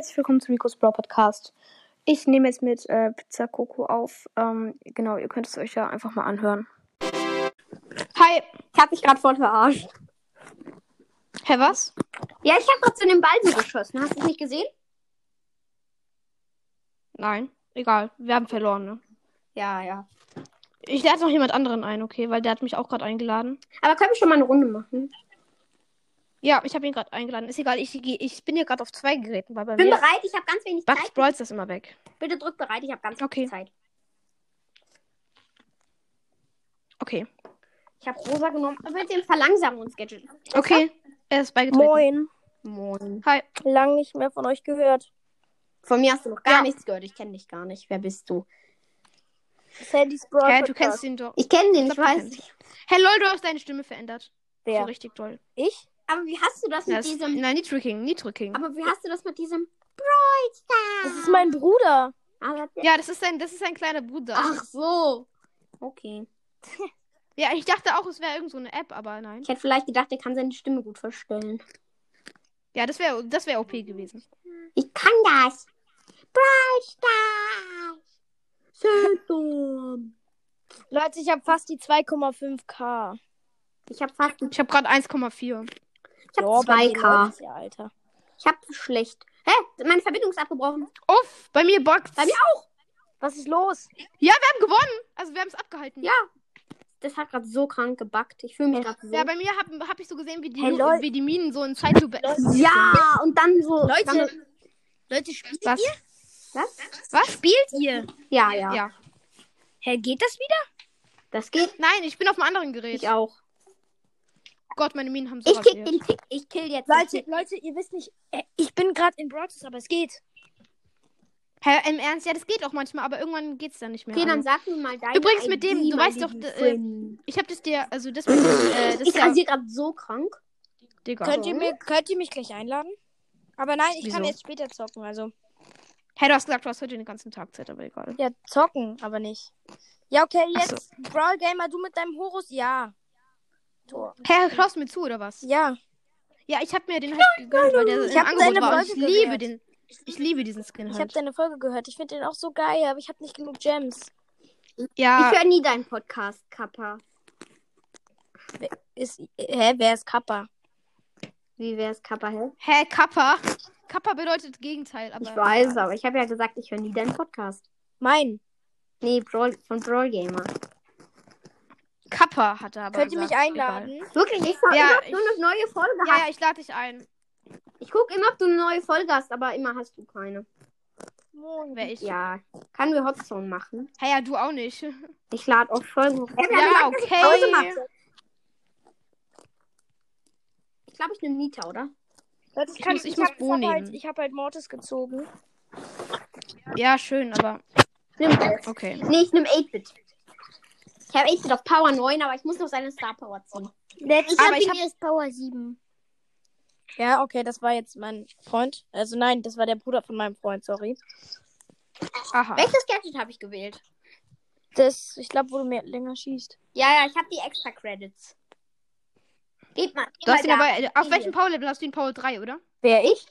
herzlich willkommen zu Rico's Brawl Podcast. Ich nehme jetzt mit äh, Pizza Coco auf. Ähm, genau, ihr könnt es euch ja einfach mal anhören. Hi, ich hab mich gerade voll verarscht. Hä, was? Ja, ich hab grad zu dem Ball so geschossen. Hast du es nicht gesehen? Nein, egal. Wir haben verloren, ne? Ja, ja. Ich lade noch jemand anderen ein, okay? Weil der hat mich auch gerade eingeladen. Aber können wir schon mal eine Runde machen? Ja, ich habe ihn gerade eingeladen. Ist egal, ich, ich bin hier gerade auf zwei Geräten, weil bei Bin mir bereit, ich habe ganz wenig Bugs Zeit. Brawl ist immer weg. Bitte drück bereit, ich habe ganz Okay. wenig Zeit. Okay. Ich habe rosa genommen. Mit dem Verlangsamungsgadget. Okay, er ist beigetreten. Moin. Moin. Hi. Lang nicht mehr von euch gehört. Von mir hast du noch gar Ja. nichts gehört. Ich kenne dich gar nicht. Wer bist du? Sandys Brawl Hä, du kennst ihn doch. Ich kenne den, ich Ich weiß. Hey, lol, du hast deine Stimme verändert. So Wer? richtig toll. Ich? Aber wie hast du das Ja, mit das, diesem... nein, nicht Tricking, nicht Tricking. Aber wie hast du das mit diesem... Brawl? Das ist mein Bruder. Ja, das ist ein, das ist ein kleiner Bruder. Ach so. Okay. Ja, ich dachte auch, es wäre irgend so eine App, aber nein. Ich hätte vielleicht gedacht, er kann seine Stimme gut verstellen. Ja, das wäre das wär OP gewesen. Ich kann das. Brawl Stars. Leute, ich habe fast die 2,5k. Ich habe fast... Ich habe gerade 1,4. Ich dir 2K. läuft's Ja, Alter. Ich habe schlecht. Hä? Meine Verbindung ist abgebrochen. Uff, bei mir bugt's. Bei mir Was ist los? Ja, wir haben gewonnen. Also wir haben es abgehalten. Ja. Das hat gerade so krank gebackt. Ich fühle mich gerade so. Ja, bei mir habe hab ich so gesehen, wie die, Hey, Leute. wie die Minen so in Zeitlupe ja, und dann so. Leute, Dann, Leute, spielt Was? was? Was? Spielt ihr? Ja, ja, Ja. Hä, geht das wieder? Das geht. Nein, ich bin auf einem anderen Gerät. Ich auch. Gott, meine Minen haben so Ich kick rasiert. den Tick. Ich kill jetzt. den Leute, Tick. Leute, ihr wisst nicht, äh, ich bin gerade in Brawl Stars, aber es geht. Hä, im Ernst? Ja, das geht auch manchmal, aber irgendwann geht's dann nicht mehr. Okay, dann sag mir mal deine Übrigens mit dem, ID, du weißt doch, äh, ich habe das dir, also das, mit, dem, äh, das Ich ist ja, rasiere gerade so krank. Digga. Könnt ihr, mir, könnt ihr mich gleich einladen? Aber nein, ich kann Wieso? jetzt später zocken, also. Hey, du hast gesagt, du hast heute den ganzen Tag Zeit, aber egal. Ja, zocken, aber nicht. Ja, okay, Ach so. jetzt Brawl Gamer, du mit deinem Horus, ja. Tor. Schaust du mir zu, oder was? Ja. Ja, ich habe mir den halt gegönnt, weil der Ich im hab Angebot deine war. Und ich Folge liebe gehört. den. Ich liebe diesen Skin Ich habe halt. deine Folge gehört. Ich finde den auch so geil, aber ich habe nicht genug Gems. Ja, Ich höre nie deinen Podcast, Kappa. Ist, hä, wer ist Kappa? Wie wär's, Kappa, hä? hä, Kappa. Kappa bedeutet Gegenteil, aber. Ich weiß, aber ich habe ja gesagt, ich höre nie deinen Podcast. Mein. Nee, Brawl, von Brawl Gamer. Kappa hat er aber. Könnt ihr mich einladen? Wirklich, ich schau Ja, immer, ob ich- du eine neue Folge egal. Ja, hast. ja, ich lade dich ein. Ich gucke immer, ob du eine neue Folge hast, aber immer hast du keine. Moin. Wer ich? Ja. Kann wir Hotzone machen? Hä, ja, du auch nicht. Ich lade auch Folgen hoch. Ja, okay. Ich glaube, ich nehme Nita, oder? Ich muss- ich muss hab, Bo hab halt, nehmen. ich habe halt Mortis gezogen. Ja, schön, aber. Nimm das. Okay. Nee, ich nehme 8-Bit. Ich habe 8-Bit auf Power 9, aber ich muss noch seine Star Power ziehen. Ich Aber habe ich ihn hab- erst Power 7. Ja, okay, das war jetzt mein Freund. Also nein, das war der Bruder von meinem Freund, sorry. Aha. Welches Gadget habe ich gewählt? Das, ich glaube, wo du mehr länger schießt. Ja, ja, ich habe die extra Credits. Geht mal. Geht Du hast mal ihn aber. Auf Hier. welchem Power-Level hast du ihn Power 3, oder? Wer ich?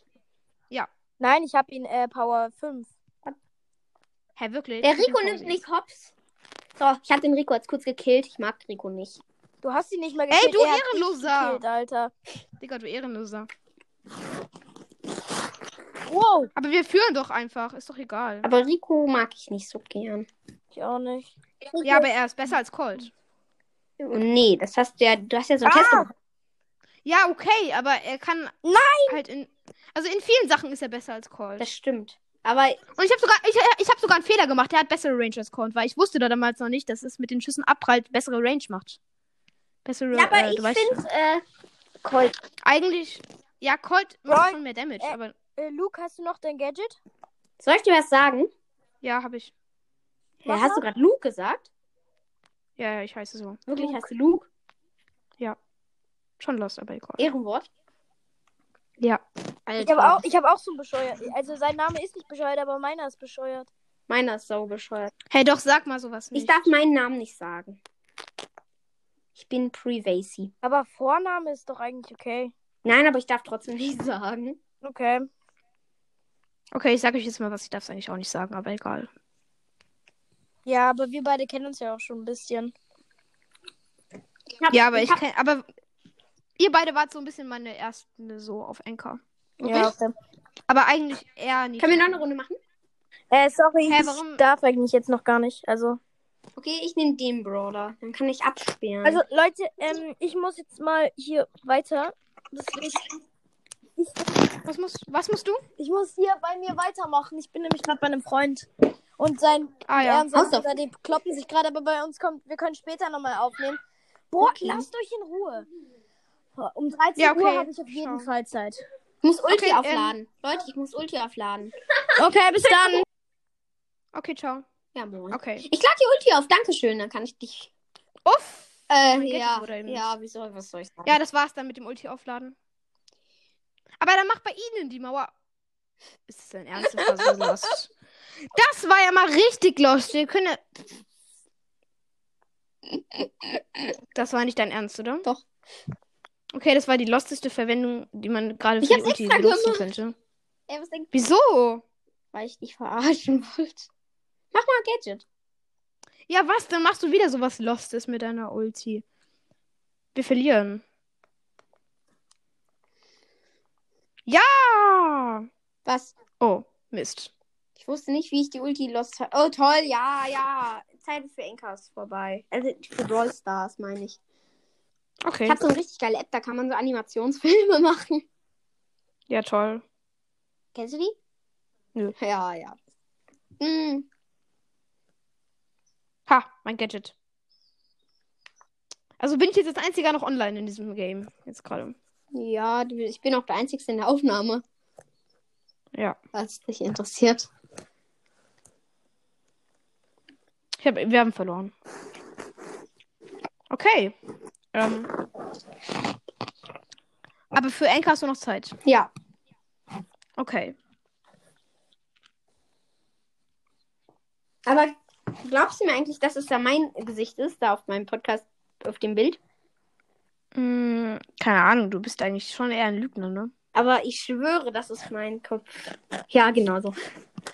Ja. Nein, ich habe ihn äh, Power 5. Hä, wirklich? Der Rico nimmt 6. nicht Hops. So, ich habe den Rico jetzt kurz gekillt. Ich mag Rico nicht. Du hast ihn nicht mal Ey, gekillt. du er hat dich Ehrenloser! gekillt, Alter. Digga, du Ehrenloser. Wow. Aber wir führen doch einfach. Ist doch egal. Aber Rico mag ich nicht so gern. Ich auch nicht. Ja, aber er ist besser als Colt. Nee, das hast du ja, du hast ja so einen Ah! Test gemacht. Ja, okay, aber er kann Nein! halt in. Also in vielen Sachen ist er besser als Colt. Das stimmt. Aber Und ich habe sogar, ich, ich hab sogar einen Fehler gemacht. Der hat bessere Range als Colt, weil ich wusste da damals noch nicht, dass es mit den Schüssen abprallt bessere Range macht. Bessere, Ja, aber äh, ich finde, äh, Colt. eigentlich. Ja, Colt macht Roy, schon mehr Damage, äh, aber Äh, Luke, hast du noch dein Gadget? Soll ich dir was sagen? ja, habe ich. Ja, hast du gerade Luke gesagt? Ja, ja, ich heiße so. Wirklich, Luke. hast du Luke? Schon lost, aber egal. Ehrenwort? Ja. Ich habe auch, ich hab auch so ein bescheuert. Also sein Name ist nicht bescheuert, aber meiner ist bescheuert. Meiner ist so bescheuert. Hey, doch, sag mal sowas nicht. Ich darf meinen Namen nicht sagen. Ich bin Privasi. Aber Vorname ist doch eigentlich okay. Nein, aber ich darf trotzdem nicht sagen. Okay. Okay, ich sage euch jetzt mal was. Ich darf es eigentlich auch nicht sagen, aber egal. Ja, aber wir beide kennen uns ja auch schon ein bisschen. hab- Ja, aber ich hab- kenn, aber ihr beide wart so ein bisschen meine ersten so auf Anchor. Ja, okay. Aber eigentlich eher nicht. Können wir noch eine Runde machen? Äh, sorry, Hä, ich darf eigentlich jetzt noch gar nicht. Also, Okay, ich nehme den Brawler. Dann kann ich abspielen. also Leute, ähm, ich muss jetzt mal hier weiter. Deswegen, ich, Was musst, was musst du? ich muss hier bei mir weitermachen. Ich bin nämlich gerade bei einem Freund. Und sein Ah ja. Bruder, die kloppen sich gerade, aber bei uns kommt, wir können später nochmal aufnehmen. Boah, Okay. lasst euch in Ruhe. Um 13 Ja, okay. Uhr habe ich auf jeden Schau. Fall Zeit. Ich muss Ulti Okay, ähm, aufladen. Leute, ich muss Ulti aufladen. Okay, bis dann. Okay, ciao. Ja, moin. Okay. Ich lade die Ulti auf. Dankeschön. Dann kann ich dich. Uff. Äh, ja. Ja, wieso? Was soll ich sagen? Ja, das war's dann mit dem Ulti aufladen. Aber dann macht bei Ihnen die Mauer. Ist das dein Ernst? Das war so lost. Das war ja mal richtig lost. Wir können. Das war nicht dein Ernst, oder? Doch. Okay, das war die losteste Verwendung, die man gerade Ich für die hab's Ulti benutzen könnte. Ey, was denkst Wieso? Weil ich dich verarschen wollte. Mach mal Gadget. Ja, was? Dann machst du wieder sowas Lostes mit deiner Ulti. Wir verlieren. Ja! Was? Oh, Mist. Ich wusste nicht, wie ich die Ulti lost habe. Oh, toll. Ja, ja. Zeit für Enkas vorbei. Also für Brawl Stars, meine ich. Okay. Ich habe so eine richtig geile App. Da kann man so Animationsfilme machen. Ja, toll. Kennst du die? Nö. Ja, ja. Hm. Ha, mein Gadget. Also bin ich jetzt als einziger noch online in diesem Game. Jetzt gerade. Ja, ich bin auch der Einzige in der Aufnahme, Ja. es dich interessiert. Ich hab, wir haben verloren. Okay. Ähm. Aber für Enka hast du noch Zeit. Ja. Okay. Aber glaubst du mir eigentlich, dass es da mein Gesicht ist, da auf meinem Podcast, auf dem Bild? Hm, keine Ahnung, du bist eigentlich schon eher ein Lügner, ne? Aber ich schwöre, das ist mein Kopf. Ja, genau so.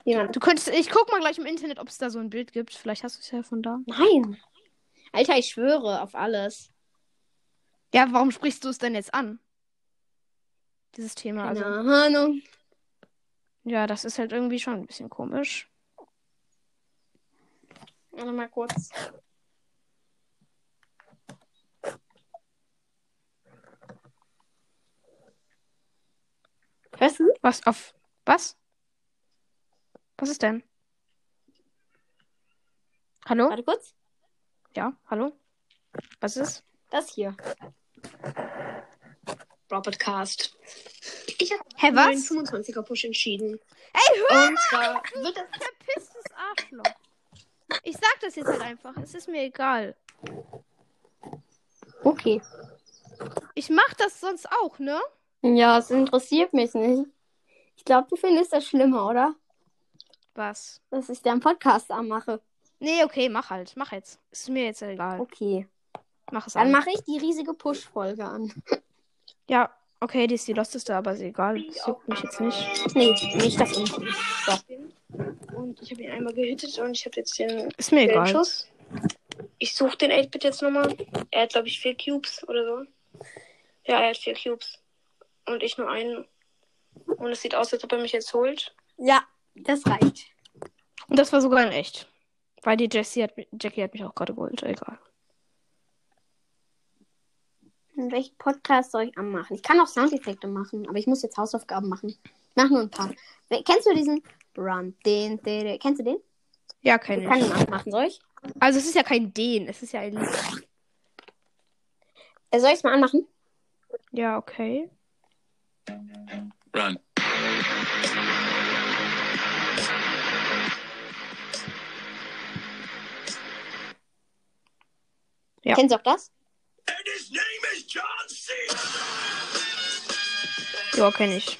Du könntest, ich guck mal gleich im Internet, ob es da so ein Bild gibt. Vielleicht hast du es ja von da. Nein. Alter, ich schwöre auf alles. Ja, warum sprichst du es denn jetzt an? Dieses Thema. Keine Also, Ahnung. ja, das ist halt irgendwie schon ein bisschen komisch. Warte mal kurz. Hörst du? Was auf. Was? Was ist denn? Hallo? Warte kurz. Ja, hallo? Was ist? Das hier. Robotcast. Ich habe was? 25er Push entschieden. Ey, hör Und zwar wird das. Verpisstes Arschloch. Ich sag das jetzt halt einfach. Es ist mir egal. Okay. Ich mach das sonst auch, ne? Ja, es interessiert mich nicht. Ich glaube, du findest das schlimmer, oder? Was? Dass ich deinen Podcast anmache. Nee, okay, mach halt. Mach jetzt. Ist mir jetzt egal. Okay. Mach es Dann an. mache ich die riesige Push-Folge an. Ja, okay, die ist die losteste, aber ist egal. Das juckt mich jetzt nicht. Nee, nicht das Intro. Und ich habe ihn einmal gehittet und ich habe jetzt den Ist mir egal. Schuss. Ich suche den 8-Bit jetzt nochmal. Er hat, glaube ich, vier Cubes oder so. Ja, er hat vier Cubes. Und ich nur einen. Und es sieht aus, als ob er mich jetzt holt. Ja, das reicht. Und das war sogar in echt. Weil die Jessie hat, Jackie hat mich auch gerade geholt. Egal. Und welchen Podcast soll ich anmachen? Ich kann auch Soundeffekte machen, aber ich muss jetzt Hausaufgaben machen. Ich mach nur ein paar. Kennst du diesen Run? Den, den, den. Kennst du den? Ja, Ich keine kann ihn anmachen, soll ich? Also es ist ja kein Den, es ist ja ein. Äh, soll ich es mal anmachen? Ja, okay. Run. Ja. Kennst du auch das? Ja, kenne ich.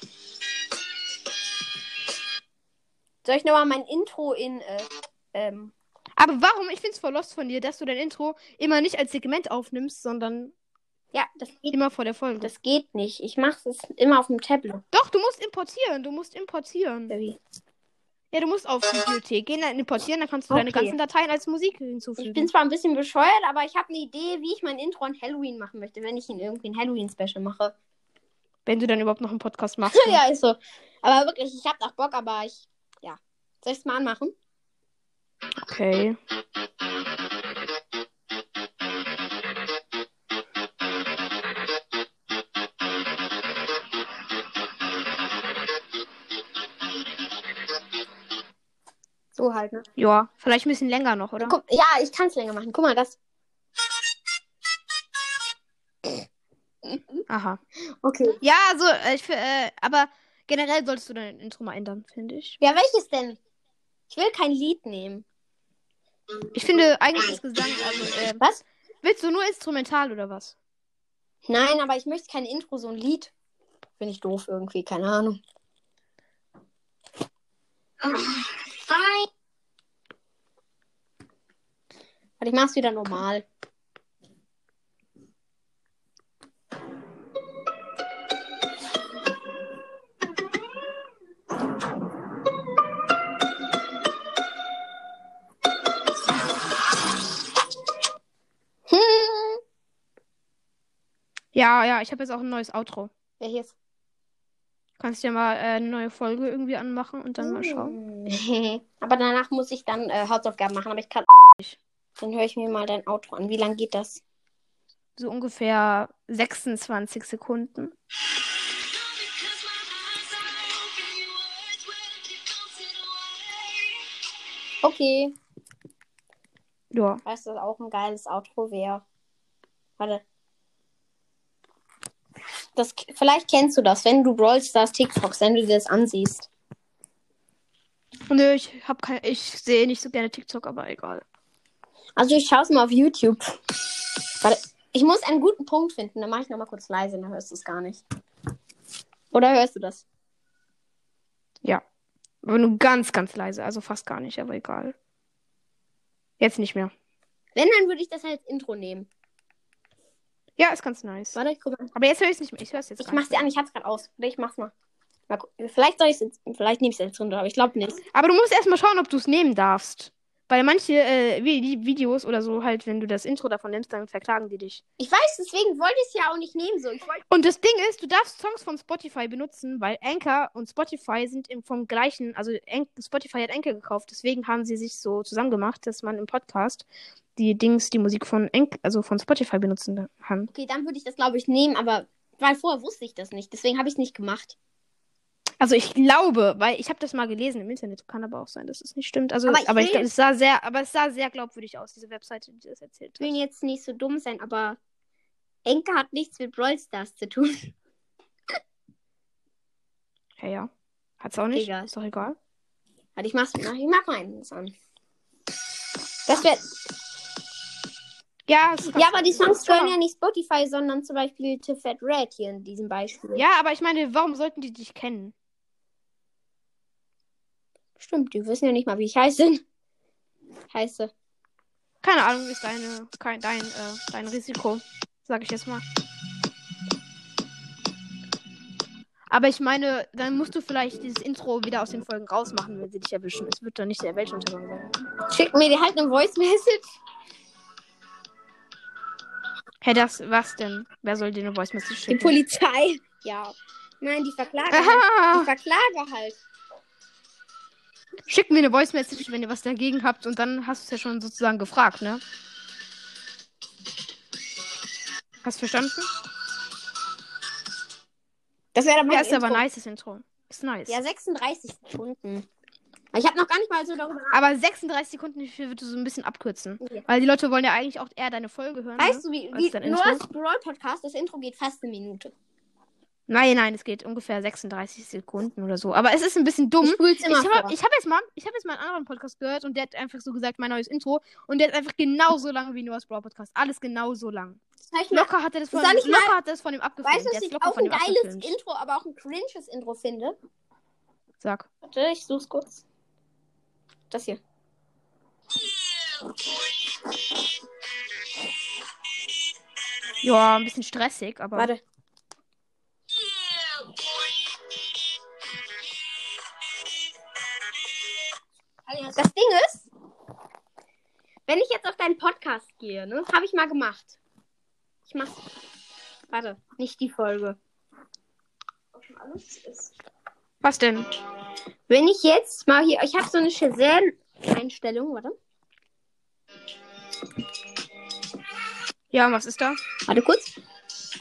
Soll ich nochmal mein Intro in, äh, ähm, Aber warum? Ich find's voll lost von dir, dass du dein Intro immer nicht als Segment aufnimmst, sondern Ja, das geht, Immer vor der Folge. das geht nicht. Ich mache es immer auf dem Tablet. Doch, du musst importieren. Du musst importieren. Wie? Ja, du musst auf Bibliothek gehen, dann importieren, dann kannst du deine Okay. ganzen Dateien als Musik hinzufügen. Ich bin zwar ein bisschen bescheuert, aber ich habe eine Idee, wie ich mein Intro an Halloween machen möchte, wenn ich ihn irgendwie ein Halloween-Special mache. Wenn du dann überhaupt noch einen Podcast machst. ja, ist so. Aber wirklich, ich habe auch Bock, aber ich. Ja. Soll ich es mal anmachen? Okay. So halt, ne? Ja, vielleicht ein bisschen länger noch, oder? Guck, ja, ich kann es länger machen. Guck mal, das. Aha. Okay. Ja, also, äh, ich, äh, aber generell solltest du dein Intro mal ändern, finde ich. Ja, welches denn? Ich will kein Lied nehmen. Ich finde eigentlich das Gesang, also, äh, Was? willst du nur instrumental oder was? Nein, aber ich möchte kein Intro, so ein Lied. Bin ich doof irgendwie, keine Ahnung. Hi. Warte, ich mach's wieder normal. Hm. Ja, ja, ich habe jetzt auch ein neues Outro. Welches? Kannst ja mal äh, eine neue Folge irgendwie anmachen und dann mal schauen. Aber danach muss ich dann äh, Hausaufgaben machen, aber ich kann. Dann höre ich mir mal dein Outro an. Wie lang geht das? So ungefähr 26 Sekunden. Okay. Ja. Weißt du, was auch ein geiles Outro wäre? Warte. Das, vielleicht kennst du das, wenn du Brawl Stars TikToks, wenn du dir das ansiehst. Nö, ich hab kein, ich sehe nicht so gerne TikTok, aber egal. Also ich schaue es mal auf YouTube. Warte, ich muss einen guten Punkt finden. Dann mache ich nochmal kurz leise, dann hörst du es gar nicht. Oder hörst du das? Ja. Aber nur ganz, ganz leise. Also fast gar nicht, aber egal. Jetzt nicht mehr. Wenn, dann würde ich das als Intro nehmen. Ja, ist ganz nice. Warte, ich guck mal. Aber jetzt höre ich es nicht mehr. Ich höre es jetzt Ich mach's dir an, ich hab's gerade aus. Oder ich mach's mal. mal vielleicht soll ich jetzt, vielleicht nehme ich es jetzt runter, aber ich glaube nicht. Aber du musst erstmal schauen, ob du es nehmen darfst. Weil manche äh, Vi- Videos oder so halt, wenn du das Intro davon nimmst, dann verklagen die dich. Ich weiß, deswegen wollte ich es ja auch nicht nehmen. So. Und das Ding ist, du darfst Songs von Spotify benutzen, weil Anchor und Spotify sind im, vom gleichen, also An Spotify hat Anchor gekauft, deswegen haben sie sich so zusammen gemacht, dass man im Podcast die Dings, die Musik von Anch also von Spotify benutzen kann. Okay, dann würde ich das, glaube ich, nehmen, aber weil vorher wusste ich das nicht. Deswegen habe ich es nicht gemacht. Also ich glaube, weil ich habe das mal gelesen im Internet, kann aber auch sein, dass es nicht stimmt. Also, Aber aber ich ich, will- glaube, es sah sehr, aber es sah sehr glaubwürdig aus, diese Webseite, die das erzählt Ich will hat. jetzt nicht so dumm sein, aber Enke hat nichts mit Brawl Stars zu tun. Ja, ja. Hat's auch nicht. Egal. Ist doch egal. Warte, ich mach's ich mach mal eins an. Das wär, Ja, ja, aber die Songs gehören mal. ja nicht Spotify, sondern zum Beispiel to Fat Red hier in diesem Beispiel. Ja, aber ich meine, warum sollten die dich kennen? Stimmt, die wissen ja nicht mal, wie ich heiße. Heiße. Keine Ahnung, ist deine, kein, dein, äh, dein Risiko, sag ich jetzt mal. Aber ich meine, dann musst du vielleicht dieses Intro wieder aus den Folgen rausmachen, wenn sie dich erwischen. Es wird dann nicht der Weltuntergang sein. Schick mir die halt eine Voice Message. Hä, das, was denn? Wer soll dir eine Voice Message Die schicken? Polizei. Ja. Nein, die verklage halt. Die verklage halt. Schickt mir eine Voice Message, wenn ihr was dagegen habt und dann hast du es ja schon sozusagen gefragt, ne? Hast du verstanden? Das wäre dann Ja, ist aber Intro. nice, das Intro. Ist nice. Ja, 36 Sekunden. Ich habe noch gar nicht mal so darüber nachgedacht. Aber 36 Sekunden dafür wird du so ein bisschen abkürzen. Okay. Weil die Leute wollen ja eigentlich auch eher deine Folge hören. Weißt ne? du, wie, wie nur als Brawl Podcast, das Intro geht fast eine Minute. Nein, nein, es geht ungefähr 36 Sekunden oder so. Aber es ist ein bisschen dumm. Ich Ich habe hab jetzt, mal- ich hab jetzt mal einen anderen Podcast gehört und der hat einfach so gesagt, mein neues Intro. Und der ist einfach genauso lang wie nur das Brawl Podcast. Alles genauso lang. Locker hat er das von, Soll ich mal- locker hat er das von ihm abgefilmt. Weißt du, was ist ich auch ein geiles abgefilmt. Intro, aber auch ein cringes Intro finde? Sag. Warte, ich such's kurz. Das hier. Ja, ein bisschen stressig, aber. Warte. Das Ding ist, wenn ich jetzt auf deinen Podcast gehe, ne, habe ich mal gemacht. Ich mach. Warte, nicht die Folge. Was denn? Wenn ich jetzt mal hier, ich habe so eine Shazam-Einstellung, warte. Ja, was ist da? Warte kurz.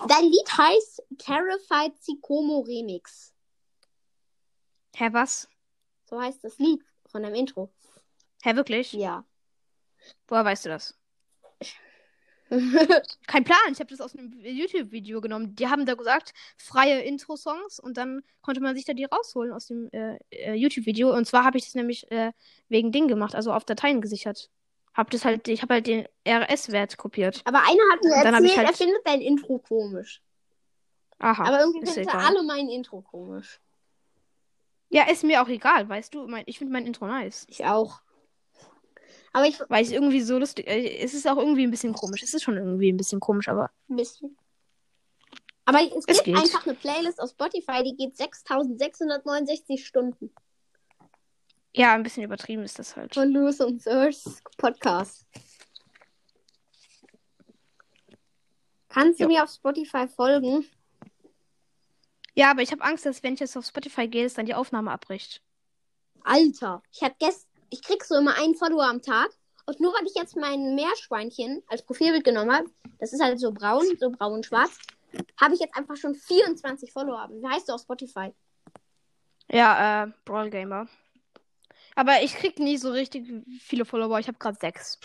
Dein Lied heißt Terrified Sikomo Remix. Hä, was? So heißt das Lied von deinem Intro. Hä, wirklich? Ja. Woher weißt du das? Kein Plan, ich habe das aus einem YouTube-Video genommen. Die haben da gesagt, freie Intro-Songs und dann konnte man sich da die rausholen aus dem äh, äh, YouTube-Video. Und zwar habe ich das nämlich äh, wegen Ding gemacht, also auf Dateien gesichert. Hab das halt, ich habe halt den RS-Wert kopiert. Aber einer hat mir Dann erzählt, halt- er findet dein Intro komisch. Aha. Aber irgendwie finden alle mein Intro komisch. Ja, ist mir auch egal, weißt du. Mein, ich finde mein Intro nice. Ich auch. Aber ich Weil ich irgendwie so lustig. Äh, es ist auch irgendwie ein bisschen komisch. Es ist schon irgendwie ein bisschen komisch, aber. ein bisschen. Aber es Es gibt geht. einfach eine Playlist auf Spotify, die geht 6669 Stunden. Ja, ein bisschen übertrieben ist das halt. Von Lewis und Sir's Podcast. Kannst du Jo. mir auf Spotify folgen? Ja, aber ich habe Angst, dass wenn ich jetzt auf Spotify gehe, dass dann die Aufnahme abbricht. Alter, ich hab gest ich krieg so immer einen Follower am Tag. Und nur weil ich jetzt mein Meerschweinchen als Profilbild genommen habe, das ist halt so braun, so braun-schwarz, habe ich jetzt einfach schon 24 Follower. Wie heißt du auf Spotify? Ja, äh, Brawl Gamer. Aber ich krieg nie so richtig viele Follower. Ich habe gerade sechs.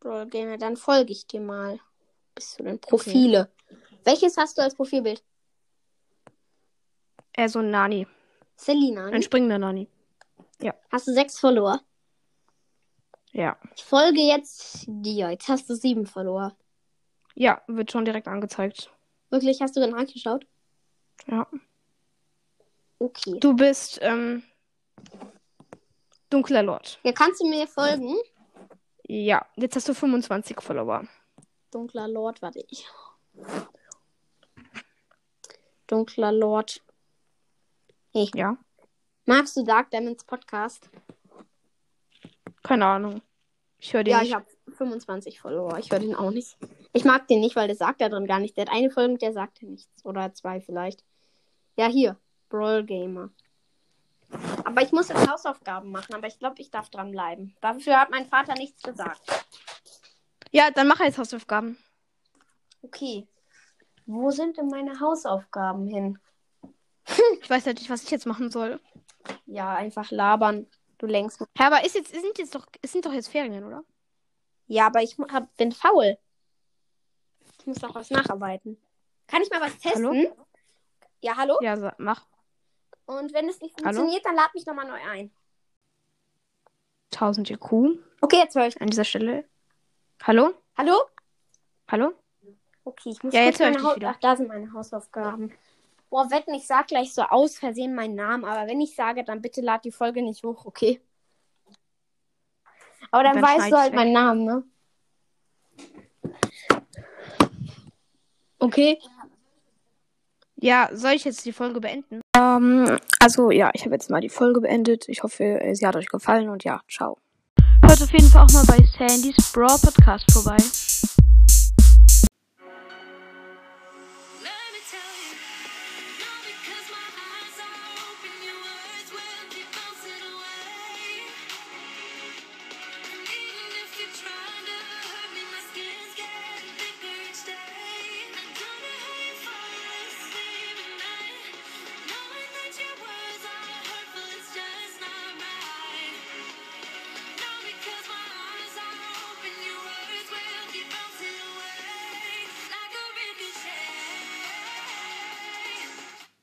Bro, Gamer, dann folge ich dir mal. Bist du denn Profile? Welches hast du als Profilbild? Äh, so ein Nani. Selina. Ne? Ein springender Nani. Hast du sechs Follower? Ja. Ich folge jetzt dir. Jetzt hast du sieben Follower. Ja, wird schon direkt angezeigt. Wirklich, hast du dann angeschaut? Ja. Okay. Du bist, ähm, dunkler Lord. Ja, kannst du mir folgen? Ja, jetzt hast du 25 Follower. Dunkler Lord, warte ich. Dunkler Lord. Ja. Magst du Dark Demons Podcast? Keine Ahnung. Ich höre den Ja, nicht. ich habe 25 Follower. Ich höre den auch nicht. Ich mag den nicht, weil der sagt da drin gar nicht. Der hat eine Folge, der sagte nichts. Oder zwei vielleicht. Ja, hier. Brawl Gamer. Aber ich muss jetzt Hausaufgaben machen. Aber ich glaube, ich darf dranbleiben. Dafür hat mein Vater nichts gesagt. Ja, dann mach jetzt Hausaufgaben. Okay. Wo sind denn meine Hausaufgaben hin? Ich weiß halt nicht, was ich jetzt machen soll. Ja, einfach labern. Du lenkst. Hä, aber ist jetzt, sind jetzt doch, es sind doch jetzt Ferien, oder? Ja, aber ich hab, bin faul. Ich muss noch was nacharbeiten. Kann ich mal was testen? Hallo? Ja, hallo? Ja, sa- mach. Und wenn es nicht Hallo? funktioniert, dann lad mich nochmal neu ein. 1000 IQ Okay, jetzt höre ich. an dieser Stelle. Hallo? Hallo? Hallo? Okay, ich muss Ja, jetzt höre ich dich wieder. Ach, da sind meine Hausaufgaben. Boah, wetten, ich sag gleich so aus Versehen meinen Namen, aber wenn ich sage, dann bitte lad die Folge nicht hoch, okay? Aber dann, Dann weißt du halt weg. meinen Namen, ne? Okay. Ja, soll ich jetzt die Folge beenden? Ähm, also ja, ich habe jetzt mal die Folge beendet. Ich hoffe, sie hat euch gefallen und ja, ciao. Hört auf jeden Fall auch mal bei Sandys Brawl Podcast vorbei.